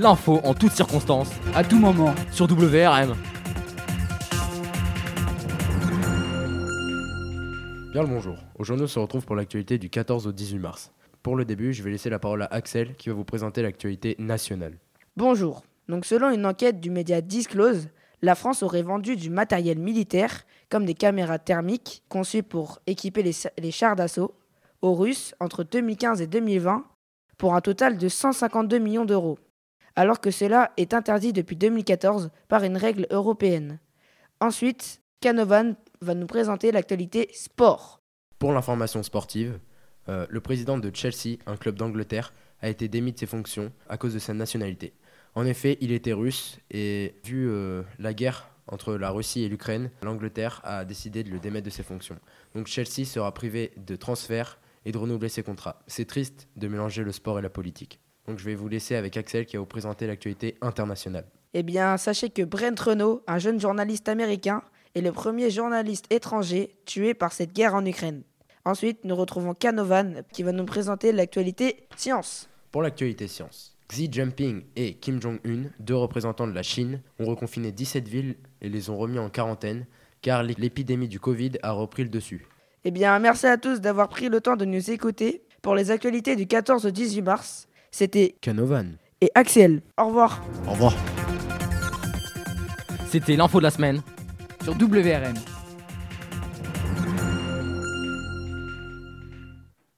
L'info en toutes circonstances, à tout moment. sur WRM. Bien le bonjour. Aujourd'hui, on se retrouve pour l'actualité du 14 au 18 mars. Pour le début, je vais laisser la parole à Axel qui va vous présenter l'actualité nationale. Bonjour. Donc selon une enquête du média Disclose, la France aurait vendu du matériel militaire, comme des caméras thermiques conçues pour équiper les, les chars d'assaut, aux Russes entre 2015 et 2020 pour un total de 152 millions d'euros, alors que cela est interdit depuis 2014 par une règle européenne. Ensuite, Canovan va nous présenter l'actualité sport. Pour l'information sportive, euh, le président de Chelsea, un club d'Angleterre, a été démis de ses fonctions à cause de sa nationalité. En effet, il était russe et vu euh, la guerre entre la Russie et l'Ukraine, l'Angleterre a décidé de le démettre de ses fonctions. Donc Chelsea sera privé de transfert et de renouveler ses contrats. C'est triste de mélanger le sport et la politique. Donc je vais vous laisser avec Axel qui va vous présenter l'actualité internationale. Eh bien, sachez que Brent Renault, un jeune journaliste américain, est le premier journaliste étranger tué par cette guerre en Ukraine. Ensuite, nous retrouvons Canovan qui va nous présenter l'actualité science. Pour l'actualité science, Xi Jinping et Kim Jong-un, deux représentants de la Chine, ont reconfiné 17 villes et les ont remis en quarantaine car l'épidémie du Covid a repris le dessus. Eh bien, merci à tous d'avoir pris le temps de nous écouter. Pour les actualités du 14 au 18 mars, c'était Canovan. et Axel. Au revoir. Au revoir. C'était l'info de la semaine. Sur WRM.